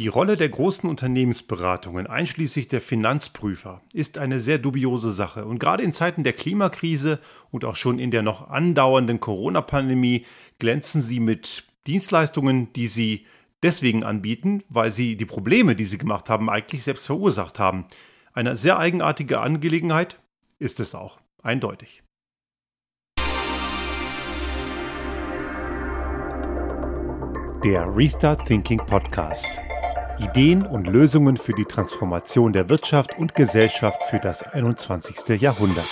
Die Rolle der großen Unternehmensberatungen, einschließlich der Finanzprüfer, ist eine sehr dubiose Sache. Und gerade in Zeiten der Klimakrise und auch schon in der noch andauernden Corona-Pandemie glänzen sie mit Dienstleistungen, die sie deswegen anbieten, weil sie die Probleme, die sie gemacht haben, eigentlich selbst verursacht haben. Eine sehr eigenartige Angelegenheit ist es auch, eindeutig. Der Restart Thinking Podcast. Ideen und Lösungen für die Transformation der Wirtschaft und Gesellschaft für das 21. Jahrhundert.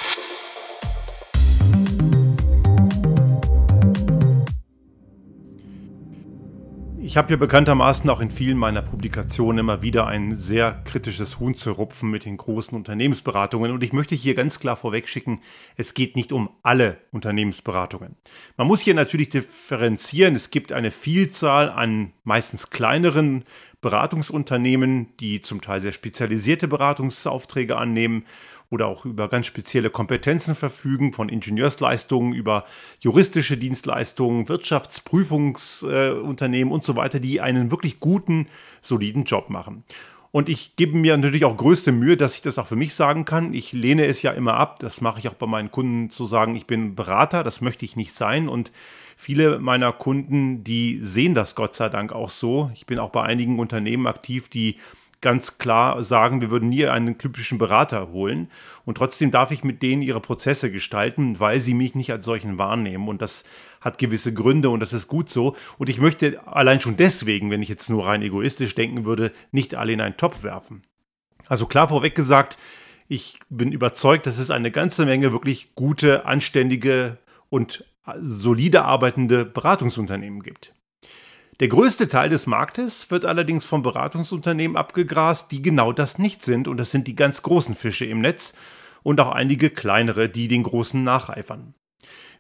Ich habe hier bekanntermaßen auch in vielen meiner Publikationen immer wieder ein sehr kritisches Huhn zu rupfen mit den großen Unternehmensberatungen. Und ich möchte hier ganz klar vorwegschicken, es geht nicht um alle Unternehmensberatungen. Man muss hier natürlich differenzieren. Es gibt eine Vielzahl an meistens kleineren Beratungsunternehmen, die zum Teil sehr spezialisierte Beratungsaufträge annehmen oder auch über ganz spezielle Kompetenzen verfügen, von Ingenieursleistungen über juristische Dienstleistungen, Wirtschaftsprüfungsunternehmen äh, und so weiter, die einen wirklich guten, soliden Job machen. Und ich gebe mir natürlich auch größte Mühe, dass ich das auch für mich sagen kann. Ich lehne es ja immer ab, das mache ich auch bei meinen Kunden zu sagen, ich bin Berater, das möchte ich nicht sein. Und viele meiner Kunden, die sehen das Gott sei Dank auch so. Ich bin auch bei einigen Unternehmen aktiv, die ganz klar sagen, wir würden nie einen typischen Berater holen. Und trotzdem darf ich mit denen ihre Prozesse gestalten, weil sie mich nicht als solchen wahrnehmen. Und das hat gewisse Gründe und das ist gut so. Und ich möchte allein schon deswegen, wenn ich jetzt nur rein egoistisch denken würde, nicht alle in einen Topf werfen. Also klar vorweg gesagt, ich bin überzeugt, dass es eine ganze Menge wirklich gute, anständige und solide arbeitende Beratungsunternehmen gibt. Der größte Teil des Marktes wird allerdings von Beratungsunternehmen abgegrast, die genau das nicht sind. Und das sind die ganz großen Fische im Netz und auch einige kleinere, die den großen nacheifern.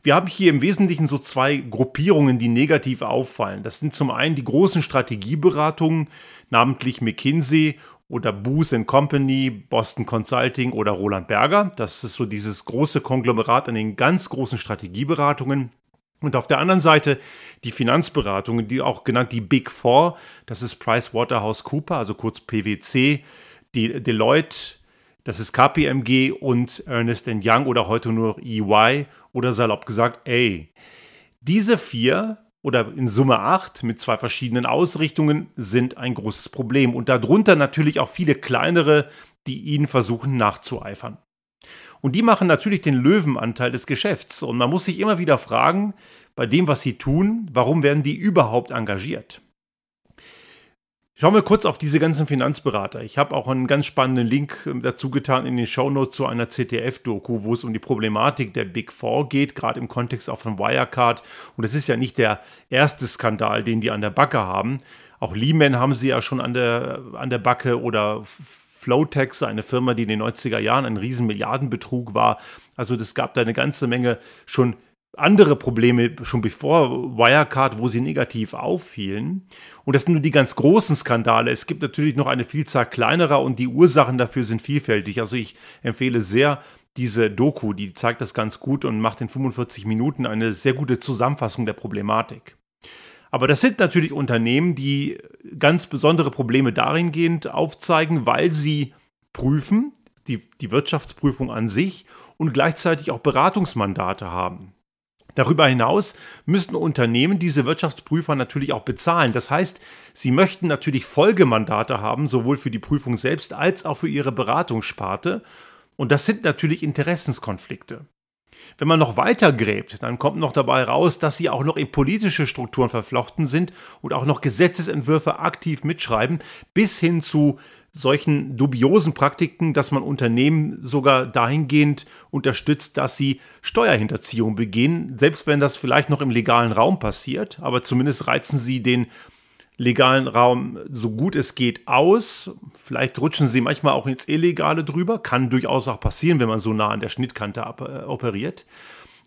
Wir haben hier im Wesentlichen so zwei Gruppierungen, die negativ auffallen. Das sind zum einen die großen Strategieberatungen, namentlich McKinsey oder Booth Company, Boston Consulting oder Roland Berger. Das ist so dieses große Konglomerat an den ganz großen Strategieberatungen. Und auf der anderen Seite die Finanzberatungen, die auch genannt die Big Four, das ist PricewaterhouseCooper, also kurz PwC, die Deloitte, das ist KPMG und Ernest Young oder heute nur noch EY oder salopp gesagt A. Diese vier oder in Summe acht mit zwei verschiedenen Ausrichtungen sind ein großes Problem und darunter natürlich auch viele kleinere, die ihnen versuchen nachzueifern. Und die machen natürlich den Löwenanteil des Geschäfts. Und man muss sich immer wieder fragen, bei dem, was sie tun, warum werden die überhaupt engagiert? Schauen wir kurz auf diese ganzen Finanzberater. Ich habe auch einen ganz spannenden Link ähm, dazu getan in den Shownotes zu einer ZDF-Doku, wo es um die Problematik der Big Four geht, gerade im Kontext auch von Wirecard. Und das ist ja nicht der erste Skandal, den die an der Backe haben. Auch Lehman haben sie ja schon an der, an der Backe oder Flowtex, eine Firma, die in den 90er Jahren ein riesen Milliardenbetrug war. Also das gab da eine ganze Menge schon andere Probleme schon bevor Wirecard, wo sie negativ auffielen. Und das sind nur die ganz großen Skandale. Es gibt natürlich noch eine Vielzahl kleinerer und die Ursachen dafür sind vielfältig. Also ich empfehle sehr diese Doku, die zeigt das ganz gut und macht in 45 Minuten eine sehr gute Zusammenfassung der Problematik. Aber das sind natürlich Unternehmen, die ganz besondere Probleme dahingehend aufzeigen, weil sie prüfen, die, die Wirtschaftsprüfung an sich und gleichzeitig auch Beratungsmandate haben. Darüber hinaus müssen Unternehmen diese Wirtschaftsprüfer natürlich auch bezahlen. Das heißt, sie möchten natürlich Folgemandate haben, sowohl für die Prüfung selbst als auch für ihre Beratungssparte. Und das sind natürlich Interessenskonflikte. Wenn man noch weiter gräbt, dann kommt noch dabei raus, dass sie auch noch in politische Strukturen verflochten sind und auch noch Gesetzesentwürfe aktiv mitschreiben, bis hin zu solchen dubiosen Praktiken, dass man Unternehmen sogar dahingehend unterstützt, dass sie Steuerhinterziehung begehen, selbst wenn das vielleicht noch im legalen Raum passiert, aber zumindest reizen sie den legalen Raum so gut es geht aus. Vielleicht rutschen sie manchmal auch ins Illegale drüber. Kann durchaus auch passieren, wenn man so nah an der Schnittkante äh, operiert.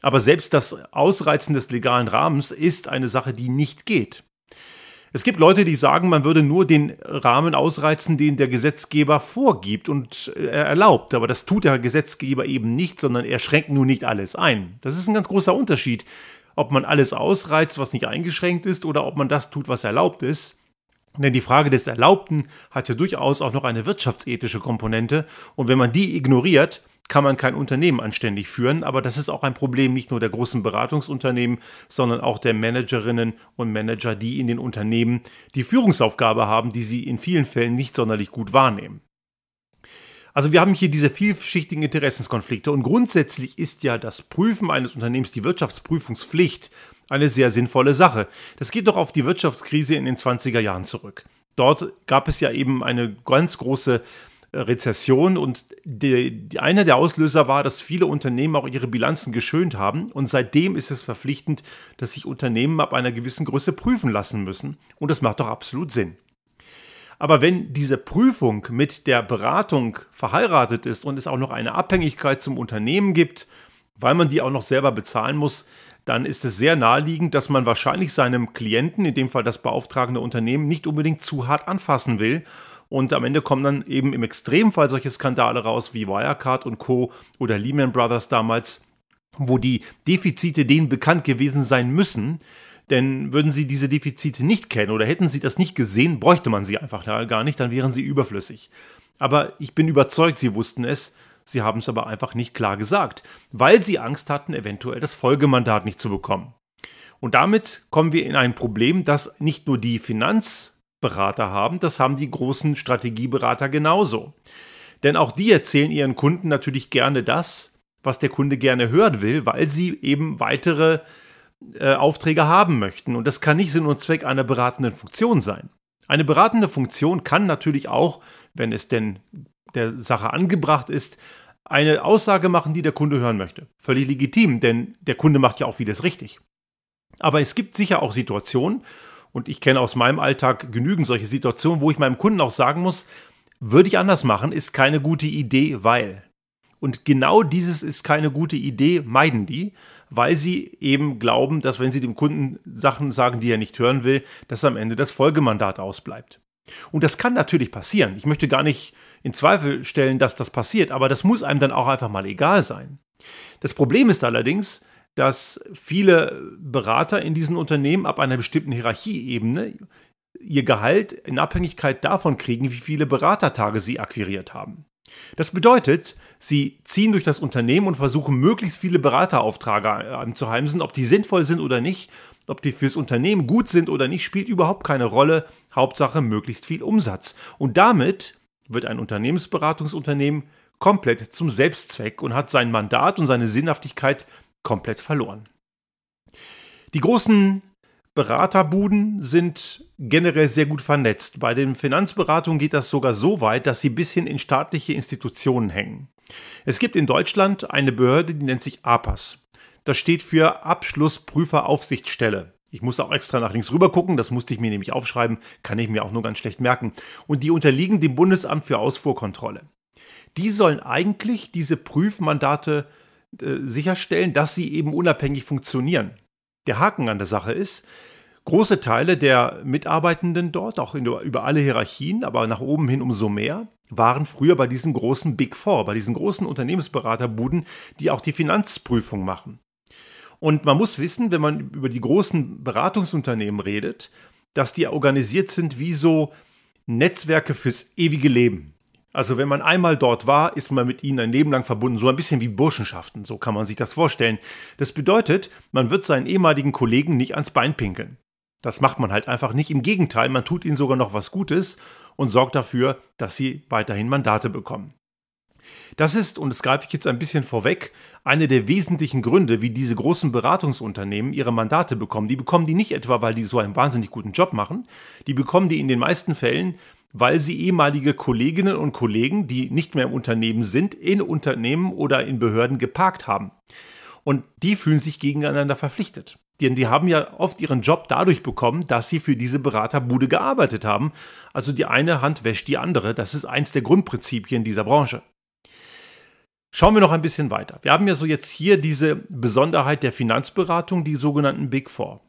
Aber selbst das Ausreizen des legalen Rahmens ist eine Sache, die nicht geht. Es gibt Leute, die sagen, man würde nur den Rahmen ausreizen, den der Gesetzgeber vorgibt und äh, erlaubt. Aber das tut der Gesetzgeber eben nicht, sondern er schränkt nur nicht alles ein. Das ist ein ganz großer Unterschied ob man alles ausreizt, was nicht eingeschränkt ist, oder ob man das tut, was erlaubt ist. Denn die Frage des Erlaubten hat ja durchaus auch noch eine wirtschaftsethische Komponente und wenn man die ignoriert, kann man kein Unternehmen anständig führen, aber das ist auch ein Problem nicht nur der großen Beratungsunternehmen, sondern auch der Managerinnen und Manager, die in den Unternehmen die Führungsaufgabe haben, die sie in vielen Fällen nicht sonderlich gut wahrnehmen. Also wir haben hier diese vielschichtigen Interessenskonflikte und grundsätzlich ist ja das Prüfen eines Unternehmens, die Wirtschaftsprüfungspflicht, eine sehr sinnvolle Sache. Das geht doch auf die Wirtschaftskrise in den 20er Jahren zurück. Dort gab es ja eben eine ganz große äh, Rezession und die, die, einer der Auslöser war, dass viele Unternehmen auch ihre Bilanzen geschönt haben und seitdem ist es verpflichtend, dass sich Unternehmen ab einer gewissen Größe prüfen lassen müssen und das macht doch absolut Sinn. Aber wenn diese Prüfung mit der Beratung verheiratet ist und es auch noch eine Abhängigkeit zum Unternehmen gibt, weil man die auch noch selber bezahlen muss, dann ist es sehr naheliegend, dass man wahrscheinlich seinem Klienten, in dem Fall das beauftragende Unternehmen, nicht unbedingt zu hart anfassen will. Und am Ende kommen dann eben im Extremfall solche Skandale raus wie Wirecard und Co. oder Lehman Brothers damals, wo die Defizite denen bekannt gewesen sein müssen, denn würden Sie diese Defizite nicht kennen oder hätten Sie das nicht gesehen, bräuchte man sie einfach gar nicht, dann wären sie überflüssig. Aber ich bin überzeugt, Sie wussten es, Sie haben es aber einfach nicht klar gesagt, weil Sie Angst hatten, eventuell das Folgemandat nicht zu bekommen. Und damit kommen wir in ein Problem, das nicht nur die Finanzberater haben, das haben die großen Strategieberater genauso. Denn auch die erzählen ihren Kunden natürlich gerne das, was der Kunde gerne hören will, weil sie eben weitere äh, Aufträge haben möchten. Und das kann nicht Sinn und Zweck einer beratenden Funktion sein. Eine beratende Funktion kann natürlich auch, wenn es denn der Sache angebracht ist, eine Aussage machen, die der Kunde hören möchte. Völlig legitim, denn der Kunde macht ja auch vieles richtig. Aber es gibt sicher auch Situationen, und ich kenne aus meinem Alltag genügend solche Situationen, wo ich meinem Kunden auch sagen muss, würde ich anders machen, ist keine gute Idee, weil. Und genau dieses ist keine gute Idee, meiden die, weil sie eben glauben, dass wenn sie dem Kunden Sachen sagen, die er nicht hören will, dass am Ende das Folgemandat ausbleibt. Und das kann natürlich passieren. Ich möchte gar nicht in Zweifel stellen, dass das passiert, aber das muss einem dann auch einfach mal egal sein. Das Problem ist allerdings, dass viele Berater in diesen Unternehmen ab einer bestimmten Hierarchieebene ihr Gehalt in Abhängigkeit davon kriegen, wie viele Beratertage sie akquiriert haben. Das bedeutet, sie ziehen durch das Unternehmen und versuchen möglichst viele Berateraufträge anzuheimsen. Ob die sinnvoll sind oder nicht, ob die fürs Unternehmen gut sind oder nicht, spielt überhaupt keine Rolle. Hauptsache möglichst viel Umsatz. Und damit wird ein Unternehmensberatungsunternehmen komplett zum Selbstzweck und hat sein Mandat und seine Sinnhaftigkeit komplett verloren. Die großen Beraterbuden sind generell sehr gut vernetzt. Bei den Finanzberatungen geht das sogar so weit, dass sie bis hin in staatliche Institutionen hängen. Es gibt in Deutschland eine Behörde, die nennt sich APAS. Das steht für Abschlussprüferaufsichtsstelle. Ich muss auch extra nach links rüber gucken, das musste ich mir nämlich aufschreiben, kann ich mir auch nur ganz schlecht merken. Und die unterliegen dem Bundesamt für Ausfuhrkontrolle. Die sollen eigentlich diese Prüfmandate äh, sicherstellen, dass sie eben unabhängig funktionieren. Der Haken an der Sache ist, große Teile der Mitarbeitenden dort, auch in, über alle Hierarchien, aber nach oben hin umso mehr, waren früher bei diesen großen Big Four, bei diesen großen Unternehmensberaterbuden, die auch die Finanzprüfung machen. Und man muss wissen, wenn man über die großen Beratungsunternehmen redet, dass die organisiert sind wie so Netzwerke fürs ewige Leben. Also wenn man einmal dort war, ist man mit ihnen ein Leben lang verbunden, so ein bisschen wie Burschenschaften, so kann man sich das vorstellen. Das bedeutet, man wird seinen ehemaligen Kollegen nicht ans Bein pinkeln. Das macht man halt einfach nicht. Im Gegenteil, man tut ihnen sogar noch was Gutes und sorgt dafür, dass sie weiterhin Mandate bekommen. Das ist, und das greife ich jetzt ein bisschen vorweg, eine der wesentlichen Gründe, wie diese großen Beratungsunternehmen ihre Mandate bekommen. Die bekommen die nicht etwa, weil die so einen wahnsinnig guten Job machen, die bekommen die in den meisten Fällen, weil sie ehemalige Kolleginnen und Kollegen, die nicht mehr im Unternehmen sind, in Unternehmen oder in Behörden geparkt haben. Und die fühlen sich gegeneinander verpflichtet. Denn die haben ja oft ihren Job dadurch bekommen, dass sie für diese Beraterbude gearbeitet haben. Also die eine Hand wäscht die andere. Das ist eins der Grundprinzipien dieser Branche. Schauen wir noch ein bisschen weiter. Wir haben ja so jetzt hier diese Besonderheit der Finanzberatung, die sogenannten Big Four.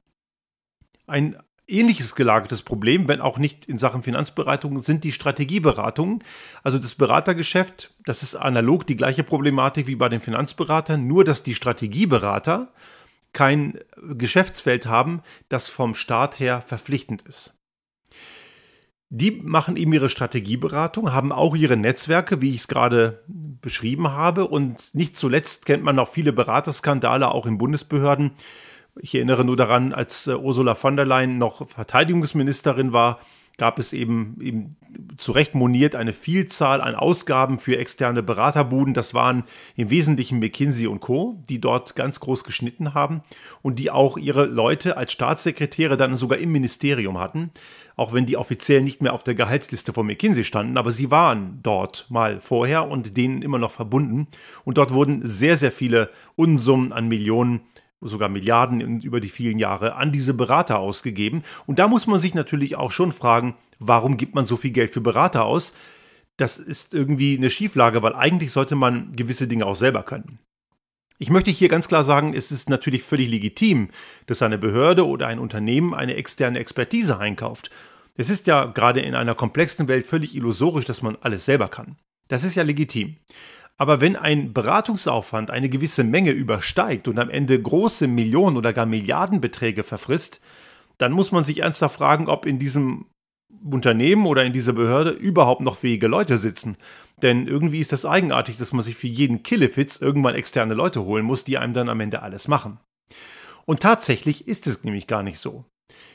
Ein ähnliches gelagertes Problem, wenn auch nicht in Sachen Finanzberatung, sind die Strategieberatungen. Also das Beratergeschäft, das ist analog die gleiche Problematik wie bei den Finanzberatern, nur dass die Strategieberater kein Geschäftsfeld haben, das vom Staat her verpflichtend ist. Die machen eben ihre Strategieberatung, haben auch ihre Netzwerke, wie ich es gerade beschrieben habe. Und nicht zuletzt kennt man auch viele Beraterskandale, auch in Bundesbehörden. Ich erinnere nur daran, als äh, Ursula von der Leyen noch Verteidigungsministerin war, gab es eben, eben zu Recht moniert eine Vielzahl an Ausgaben für externe Beraterbuden. Das waren im Wesentlichen McKinsey und Co., die dort ganz groß geschnitten haben und die auch ihre Leute als Staatssekretäre dann sogar im Ministerium hatten, auch wenn die offiziell nicht mehr auf der Gehaltsliste von McKinsey standen, aber sie waren dort mal vorher und denen immer noch verbunden. Und dort wurden sehr, sehr viele Unsummen an Millionen sogar Milliarden über die vielen Jahre an diese Berater ausgegeben. Und da muss man sich natürlich auch schon fragen, warum gibt man so viel Geld für Berater aus? Das ist irgendwie eine Schieflage, weil eigentlich sollte man gewisse Dinge auch selber können. Ich möchte hier ganz klar sagen, es ist natürlich völlig legitim, dass eine Behörde oder ein Unternehmen eine externe Expertise einkauft. Es ist ja gerade in einer komplexen Welt völlig illusorisch, dass man alles selber kann. Das ist ja legitim. Aber wenn ein Beratungsaufwand eine gewisse Menge übersteigt und am Ende große Millionen oder gar Milliardenbeträge verfrisst, dann muss man sich ernsthaft fragen, ob in diesem Unternehmen oder in dieser Behörde überhaupt noch fähige Leute sitzen. Denn irgendwie ist das eigenartig, dass man sich für jeden Killefitz irgendwann externe Leute holen muss, die einem dann am Ende alles machen. Und tatsächlich ist es nämlich gar nicht so.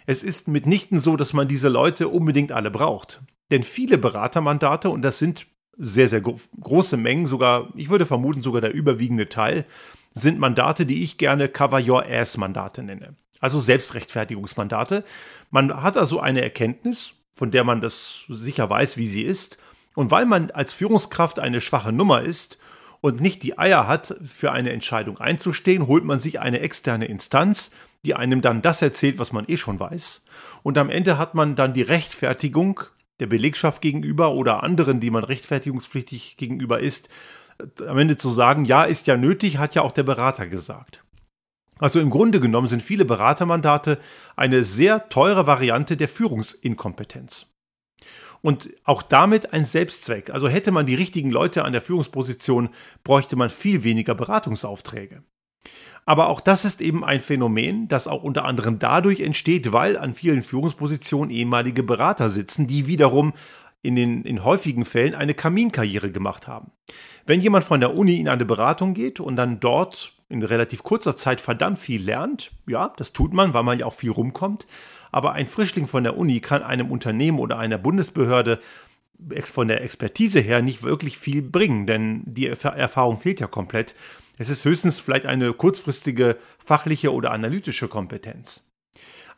Es ist mitnichten so, dass man diese Leute unbedingt alle braucht. Denn viele Beratermandate, und das sind sehr, sehr große Mengen, sogar, ich würde vermuten, sogar der überwiegende Teil, sind Mandate, die ich gerne Cover Your Ass Mandate nenne. Also Selbstrechtfertigungsmandate. Man hat also eine Erkenntnis, von der man das sicher weiß, wie sie ist. Und weil man als Führungskraft eine schwache Nummer ist und nicht die Eier hat, für eine Entscheidung einzustehen, holt man sich eine externe Instanz, die einem dann das erzählt, was man eh schon weiß. Und am Ende hat man dann die Rechtfertigung, der Belegschaft gegenüber oder anderen, die man rechtfertigungspflichtig gegenüber ist, am Ende zu sagen, ja, ist ja nötig, hat ja auch der Berater gesagt. Also im Grunde genommen sind viele Beratermandate eine sehr teure Variante der Führungsinkompetenz. Und auch damit ein Selbstzweck. Also hätte man die richtigen Leute an der Führungsposition, bräuchte man viel weniger Beratungsaufträge. Aber auch das ist eben ein Phänomen, das auch unter anderem dadurch entsteht, weil an vielen Führungspositionen ehemalige Berater sitzen, die wiederum in den in häufigen Fällen eine Kaminkarriere gemacht haben. Wenn jemand von der Uni in eine Beratung geht und dann dort in relativ kurzer Zeit verdammt viel lernt, ja, das tut man, weil man ja auch viel rumkommt, aber ein Frischling von der Uni kann einem Unternehmen oder einer Bundesbehörde von der Expertise her nicht wirklich viel bringen, denn die Erfahrung fehlt ja komplett. Es ist höchstens vielleicht eine kurzfristige fachliche oder analytische Kompetenz.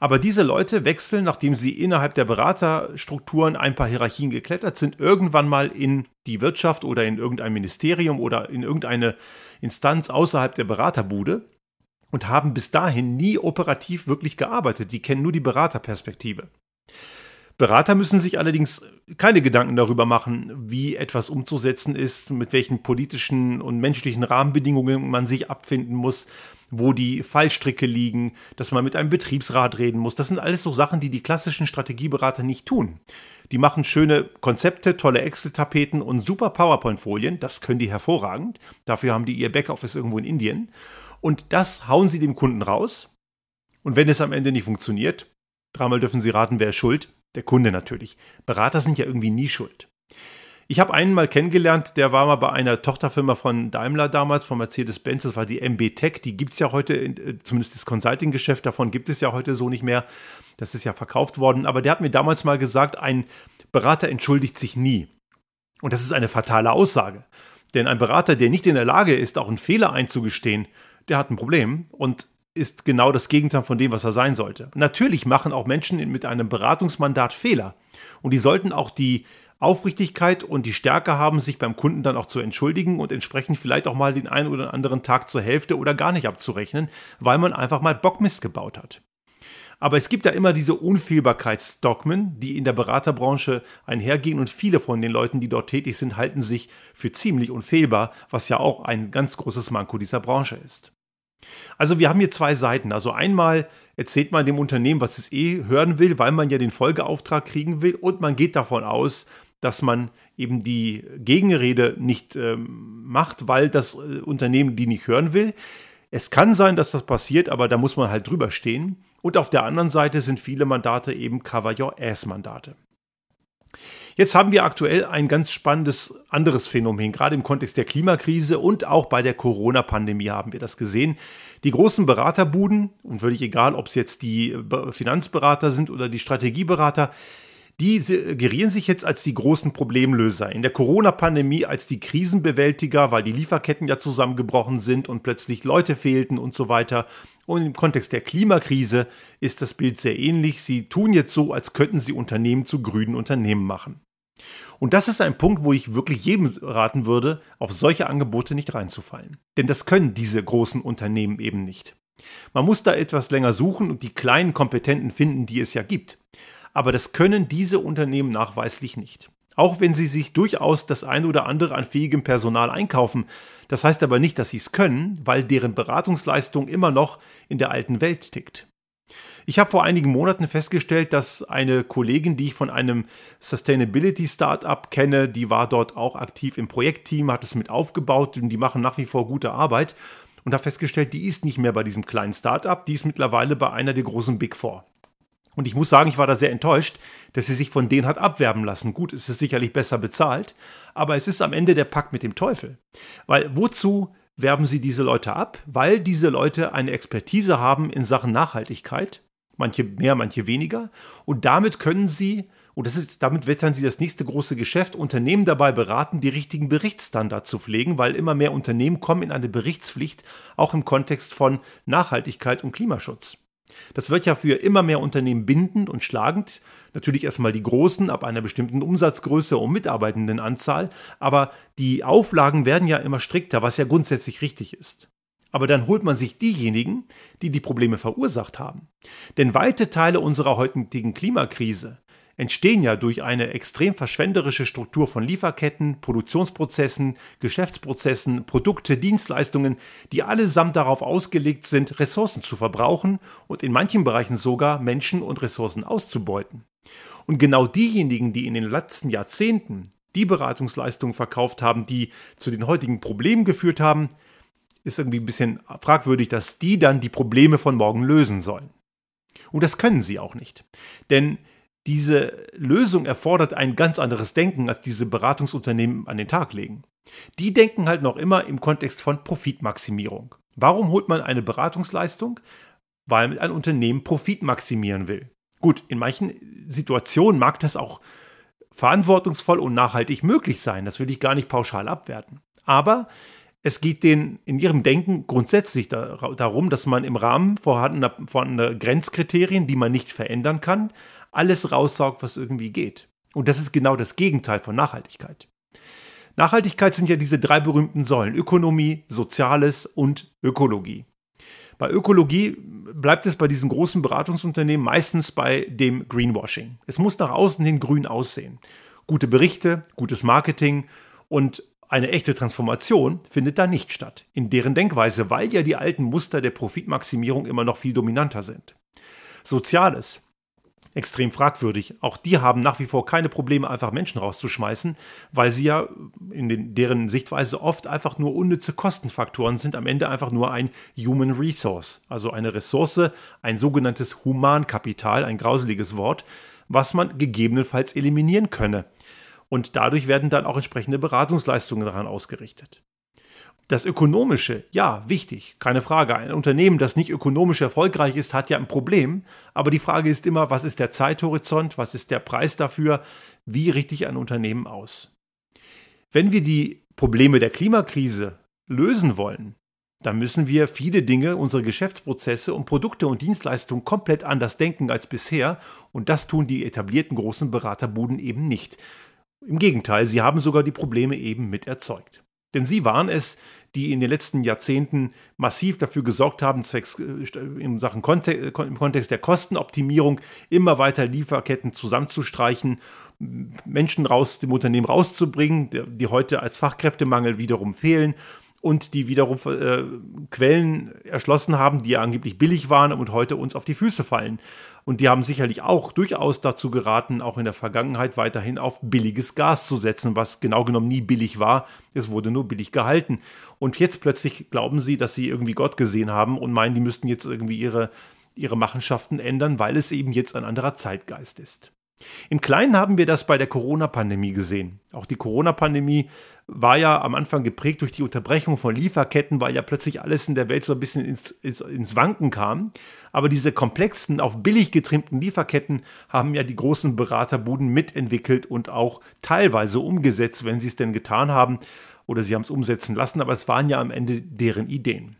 Aber diese Leute wechseln, nachdem sie innerhalb der Beraterstrukturen ein paar Hierarchien geklettert sind, irgendwann mal in die Wirtschaft oder in irgendein Ministerium oder in irgendeine Instanz außerhalb der Beraterbude und haben bis dahin nie operativ wirklich gearbeitet. Die kennen nur die Beraterperspektive. Berater müssen sich allerdings keine Gedanken darüber machen, wie etwas umzusetzen ist, mit welchen politischen und menschlichen Rahmenbedingungen man sich abfinden muss, wo die Fallstricke liegen, dass man mit einem Betriebsrat reden muss. Das sind alles so Sachen, die die klassischen Strategieberater nicht tun. Die machen schöne Konzepte, tolle Excel-Tapeten und super PowerPoint-Folien. Das können die hervorragend. Dafür haben die ihr Backoffice irgendwo in Indien. Und das hauen sie dem Kunden raus. Und wenn es am Ende nicht funktioniert, dreimal dürfen sie raten, wer ist schuld der Kunde natürlich. Berater sind ja irgendwie nie schuld. Ich habe einen mal kennengelernt, der war mal bei einer Tochterfirma von Daimler damals, von Mercedes-Benz, das war die MB Tech, die gibt es ja heute, äh, zumindest das Consulting-Geschäft davon gibt es ja heute so nicht mehr. Das ist ja verkauft worden, aber der hat mir damals mal gesagt, ein Berater entschuldigt sich nie. Und das ist eine fatale Aussage. Denn ein Berater, der nicht in der Lage ist, auch einen Fehler einzugestehen, der hat ein Problem. Und ist genau das Gegenteil von dem, was er sein sollte. Natürlich machen auch Menschen mit einem Beratungsmandat Fehler. Und die sollten auch die Aufrichtigkeit und die Stärke haben, sich beim Kunden dann auch zu entschuldigen und entsprechend vielleicht auch mal den einen oder anderen Tag zur Hälfte oder gar nicht abzurechnen, weil man einfach mal Bockmist gebaut hat. Aber es gibt da immer diese Unfehlbarkeitsdogmen, die in der Beraterbranche einhergehen und viele von den Leuten, die dort tätig sind, halten sich für ziemlich unfehlbar, was ja auch ein ganz großes Manko dieser Branche ist. Also wir haben hier zwei Seiten. Also einmal erzählt man dem Unternehmen, was es eh hören will, weil man ja den Folgeauftrag kriegen will und man geht davon aus, dass man eben die Gegenrede nicht ähm, macht, weil das äh, Unternehmen die nicht hören will. Es kann sein, dass das passiert, aber da muss man halt drüber stehen. Und auf der anderen Seite sind viele Mandate eben Cover Your Ass Mandate. Jetzt haben wir aktuell ein ganz spannendes anderes Phänomen, gerade im Kontext der Klimakrise und auch bei der Corona-Pandemie haben wir das gesehen. Die großen Beraterbuden, und völlig egal, ob es jetzt die Finanzberater sind oder die Strategieberater, die gerieren sich jetzt als die großen Problemlöser. In der Corona-Pandemie als die Krisenbewältiger, weil die Lieferketten ja zusammengebrochen sind und plötzlich Leute fehlten und so weiter. Und im Kontext der Klimakrise ist das Bild sehr ähnlich. Sie tun jetzt so, als könnten sie Unternehmen zu grünen Unternehmen machen. Und das ist ein Punkt, wo ich wirklich jedem raten würde, auf solche Angebote nicht reinzufallen. Denn das können diese großen Unternehmen eben nicht. Man muss da etwas länger suchen und die kleinen Kompetenten finden, die es ja gibt. Aber das können diese Unternehmen nachweislich nicht. Auch wenn sie sich durchaus das eine oder andere an fähigem Personal einkaufen. Das heißt aber nicht, dass sie es können, weil deren Beratungsleistung immer noch in der alten Welt tickt. Ich habe vor einigen Monaten festgestellt, dass eine Kollegin, die ich von einem Sustainability Startup kenne, die war dort auch aktiv im Projektteam, hat es mit aufgebaut und die machen nach wie vor gute Arbeit und habe festgestellt, die ist nicht mehr bei diesem kleinen Startup, die ist mittlerweile bei einer der großen Big Four. Und ich muss sagen, ich war da sehr enttäuscht, dass sie sich von denen hat abwerben lassen. Gut, es ist sicherlich besser bezahlt, aber es ist am Ende der Pakt mit dem Teufel. Weil wozu werben sie diese Leute ab? Weil diese Leute eine Expertise haben in Sachen Nachhaltigkeit manche mehr, manche weniger. Und damit können sie, und das ist, damit wettern sie das nächste große Geschäft, Unternehmen dabei beraten, die richtigen Berichtsstandards zu pflegen, weil immer mehr Unternehmen kommen in eine Berichtspflicht, auch im Kontext von Nachhaltigkeit und Klimaschutz. Das wird ja für immer mehr Unternehmen bindend und schlagend. Natürlich erstmal die großen ab einer bestimmten Umsatzgröße und Mitarbeitendenanzahl, aber die Auflagen werden ja immer strikter, was ja grundsätzlich richtig ist. Aber dann holt man sich diejenigen, die die Probleme verursacht haben. Denn weite Teile unserer heutigen Klimakrise entstehen ja durch eine extrem verschwenderische Struktur von Lieferketten, Produktionsprozessen, Geschäftsprozessen, Produkte, Dienstleistungen, die allesamt darauf ausgelegt sind, Ressourcen zu verbrauchen und in manchen Bereichen sogar Menschen und Ressourcen auszubeuten. Und genau diejenigen, die in den letzten Jahrzehnten die Beratungsleistungen verkauft haben, die zu den heutigen Problemen geführt haben, ist irgendwie ein bisschen fragwürdig, dass die dann die Probleme von morgen lösen sollen. Und das können sie auch nicht. Denn diese Lösung erfordert ein ganz anderes Denken, als diese Beratungsunternehmen an den Tag legen. Die denken halt noch immer im Kontext von Profitmaximierung. Warum holt man eine Beratungsleistung? Weil ein Unternehmen Profit maximieren will. Gut, in manchen Situationen mag das auch verantwortungsvoll und nachhaltig möglich sein. Das will ich gar nicht pauschal abwerten. Aber es geht denen in ihrem Denken grundsätzlich darum, dass man im Rahmen vorhandener, vorhandener Grenzkriterien, die man nicht verändern kann, alles raussaugt, was irgendwie geht. Und das ist genau das Gegenteil von Nachhaltigkeit. Nachhaltigkeit sind ja diese drei berühmten Säulen, Ökonomie, Soziales und Ökologie. Bei Ökologie bleibt es bei diesen großen Beratungsunternehmen meistens bei dem Greenwashing. Es muss nach außen hin grün aussehen. Gute Berichte, gutes Marketing und eine echte Transformation findet da nicht statt, in deren Denkweise, weil ja die alten Muster der Profitmaximierung immer noch viel dominanter sind. Soziales. Extrem fragwürdig. Auch die haben nach wie vor keine Probleme, einfach Menschen rauszuschmeißen, weil sie ja in den, deren Sichtweise oft einfach nur unnütze Kostenfaktoren sind, am Ende einfach nur ein Human Resource, also eine Ressource, ein sogenanntes Humankapital, ein grauseliges Wort, was man gegebenenfalls eliminieren könne und dadurch werden dann auch entsprechende Beratungsleistungen daran ausgerichtet. Das Ökonomische, ja, wichtig, keine Frage. Ein Unternehmen, das nicht ökonomisch erfolgreich ist, hat ja ein Problem. Aber die Frage ist immer, was ist der Zeithorizont, was ist der Preis dafür, wie richte ich ein Unternehmen aus? Wenn wir die Probleme der Klimakrise lösen wollen, dann müssen wir viele Dinge, unsere Geschäftsprozesse und Produkte und Dienstleistungen komplett anders denken als bisher. Und das tun die etablierten großen Beraterbuden eben nicht. Im Gegenteil, sie haben sogar die Probleme eben mit erzeugt. Denn sie waren es, die in den letzten Jahrzehnten massiv dafür gesorgt haben, äh, in Sachen im Kontext der Kostenoptimierung immer weiter Lieferketten zusammenzustreichen, Menschen raus dem Unternehmen rauszubringen, die heute als Fachkräftemangel wiederum fehlen und die wiederum äh, Quellen erschlossen haben, die angeblich billig waren und heute uns auf die Füße fallen. Und die haben sicherlich auch durchaus dazu geraten, auch in der Vergangenheit weiterhin auf billiges Gas zu setzen, was genau genommen nie billig war. Es wurde nur billig gehalten. Und jetzt plötzlich glauben sie, dass sie irgendwie Gott gesehen haben und meinen, die müssten jetzt irgendwie ihre, ihre Machenschaften ändern, weil es eben jetzt ein anderer Zeitgeist ist. Im Kleinen haben wir das bei der Corona-Pandemie gesehen. Auch die Corona-Pandemie war ja am Anfang geprägt durch die Unterbrechung von Lieferketten, weil ja plötzlich alles in der Welt so ein bisschen ins, ins, ins Wanken kam. Aber diese komplexen, auf billig getrimmten Lieferketten haben ja die großen Beraterbuden mitentwickelt und auch teilweise umgesetzt, wenn sie es denn getan haben oder sie haben es umsetzen lassen. Aber es waren ja am Ende deren Ideen.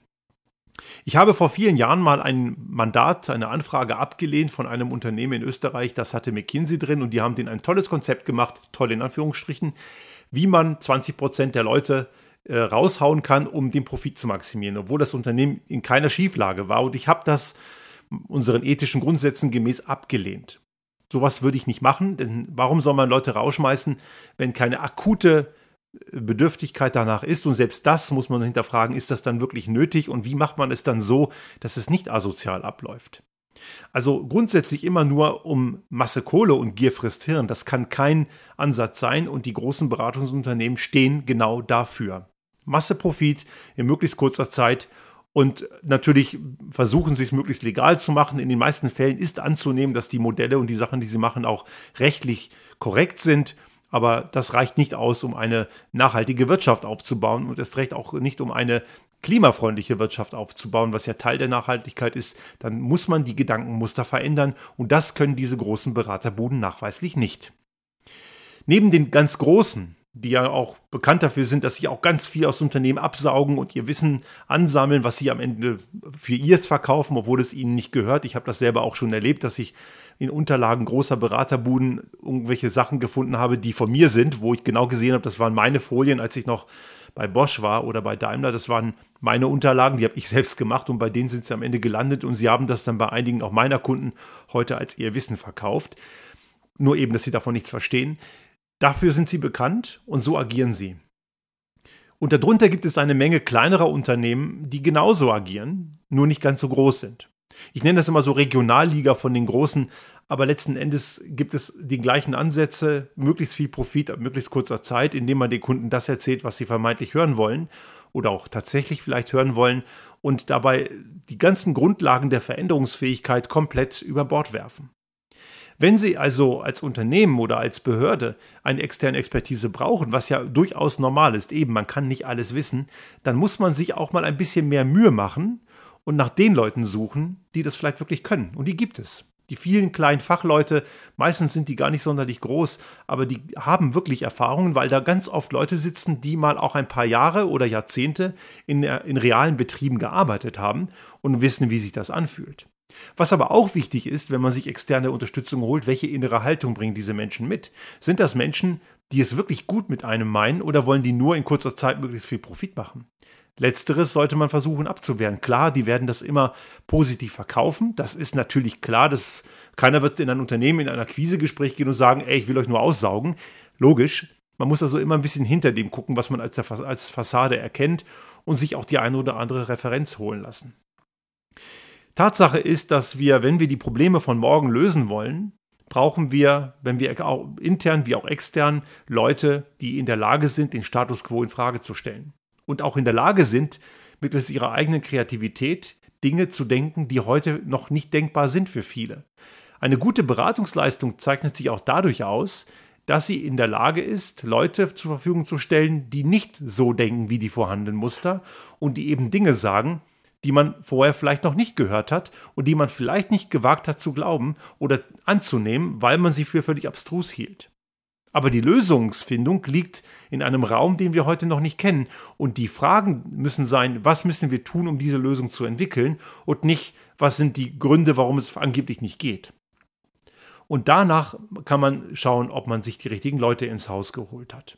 Ich habe vor vielen Jahren mal ein Mandat, eine Anfrage abgelehnt von einem Unternehmen in Österreich, das hatte McKinsey drin und die haben denen ein tolles Konzept gemacht, toll in Anführungsstrichen, wie man 20 Prozent der Leute äh, raushauen kann, um den Profit zu maximieren, obwohl das Unternehmen in keiner Schieflage war und ich habe das unseren ethischen Grundsätzen gemäß abgelehnt. Sowas würde ich nicht machen, denn warum soll man Leute rausschmeißen, wenn keine akute Bedürftigkeit danach ist. Und selbst das muss man hinterfragen, ist das dann wirklich nötig und wie macht man es dann so, dass es nicht asozial abläuft. Also grundsätzlich immer nur um Masse Kohle und Gier frisst Hirn. Das kann kein Ansatz sein und die großen Beratungsunternehmen stehen genau dafür. Masse Profit in möglichst kurzer Zeit und natürlich versuchen sie es möglichst legal zu machen. In den meisten Fällen ist anzunehmen, dass die Modelle und die Sachen, die sie machen, auch rechtlich korrekt sind. Aber das reicht nicht aus, um eine nachhaltige Wirtschaft aufzubauen und erst recht auch nicht, um eine klimafreundliche Wirtschaft aufzubauen, was ja Teil der Nachhaltigkeit ist, dann muss man die Gedankenmuster verändern und das können diese großen Beraterbuden nachweislich nicht. Neben den ganz großen, die ja auch bekannt dafür sind, dass sie auch ganz viel aus Unternehmen absaugen und ihr Wissen ansammeln, was sie am Ende für ihrs verkaufen, obwohl es ihnen nicht gehört. Ich habe das selber auch schon erlebt, dass ich in Unterlagen großer Beraterbuden irgendwelche Sachen gefunden habe, die von mir sind, wo ich genau gesehen habe, das waren meine Folien, als ich noch bei Bosch war oder bei Daimler. Das waren meine Unterlagen, die habe ich selbst gemacht und bei denen sind sie am Ende gelandet und sie haben das dann bei einigen auch meiner Kunden heute als ihr Wissen verkauft. Nur eben, dass sie davon nichts verstehen. Dafür sind sie bekannt und so agieren sie. Und darunter gibt es eine Menge kleinerer Unternehmen, die genauso agieren, nur nicht ganz so groß sind. Ich nenne das immer so Regionalliga von den Großen, aber letzten Endes gibt es die gleichen Ansätze, möglichst viel Profit ab möglichst kurzer Zeit, indem man den Kunden das erzählt, was sie vermeintlich hören wollen oder auch tatsächlich vielleicht hören wollen und dabei die ganzen Grundlagen der Veränderungsfähigkeit komplett über Bord werfen. Wenn Sie also als Unternehmen oder als Behörde eine externe Expertise brauchen, was ja durchaus normal ist, eben man kann nicht alles wissen, dann muss man sich auch mal ein bisschen mehr Mühe machen und nach den Leuten suchen, die das vielleicht wirklich können. Und die gibt es. Die vielen kleinen Fachleute, meistens sind die gar nicht sonderlich groß, aber die haben wirklich Erfahrungen, weil da ganz oft Leute sitzen, die mal auch ein paar Jahre oder Jahrzehnte in, in realen Betrieben gearbeitet haben und wissen, wie sich das anfühlt. Was aber auch wichtig ist, wenn man sich externe Unterstützung holt, welche innere Haltung bringen diese Menschen mit? Sind das Menschen, die es wirklich gut mit einem meinen oder wollen die nur in kurzer Zeit möglichst viel Profit machen? Letzteres sollte man versuchen abzuwehren. Klar, die werden das immer positiv verkaufen. Das ist natürlich klar, dass keiner wird in ein Unternehmen in ein Akquisegespräch gehen und sagen, ey, ich will euch nur aussaugen. Logisch. Man muss also immer ein bisschen hinter dem gucken, was man als, als Fassade erkennt und sich auch die eine oder andere Referenz holen lassen. Tatsache ist, dass wir, wenn wir die Probleme von morgen lösen wollen, brauchen wir, wenn wir intern wie auch extern Leute, die in der Lage sind, den Status quo in Frage zu stellen und auch in der Lage sind, mittels ihrer eigenen Kreativität Dinge zu denken, die heute noch nicht denkbar sind für viele. Eine gute Beratungsleistung zeichnet sich auch dadurch aus, dass sie in der Lage ist, Leute zur Verfügung zu stellen, die nicht so denken wie die vorhandenen Muster und die eben Dinge sagen, die man vorher vielleicht noch nicht gehört hat und die man vielleicht nicht gewagt hat zu glauben oder anzunehmen, weil man sie für völlig abstrus hielt. Aber die Lösungsfindung liegt in einem Raum, den wir heute noch nicht kennen. Und die Fragen müssen sein, was müssen wir tun, um diese Lösung zu entwickeln und nicht, was sind die Gründe, warum es angeblich nicht geht. Und danach kann man schauen, ob man sich die richtigen Leute ins Haus geholt hat.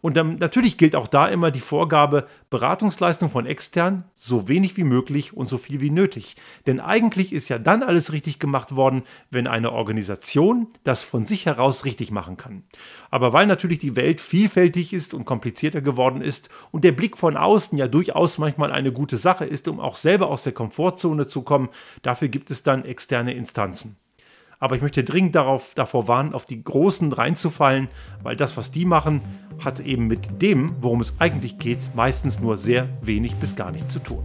Und dann, natürlich gilt auch da immer die Vorgabe, Beratungsleistung von extern so wenig wie möglich und so viel wie nötig. Denn eigentlich ist ja dann alles richtig gemacht worden, wenn eine Organisation das von sich heraus richtig machen kann. Aber weil natürlich die Welt vielfältig ist und komplizierter geworden ist und der Blick von außen ja durchaus manchmal eine gute Sache ist, um auch selber aus der Komfortzone zu kommen, dafür gibt es dann externe Instanzen. Aber ich möchte dringend darauf, davor warnen, auf die Großen reinzufallen, weil das, was die machen, hat eben mit dem, worum es eigentlich geht, meistens nur sehr wenig bis gar nichts zu tun.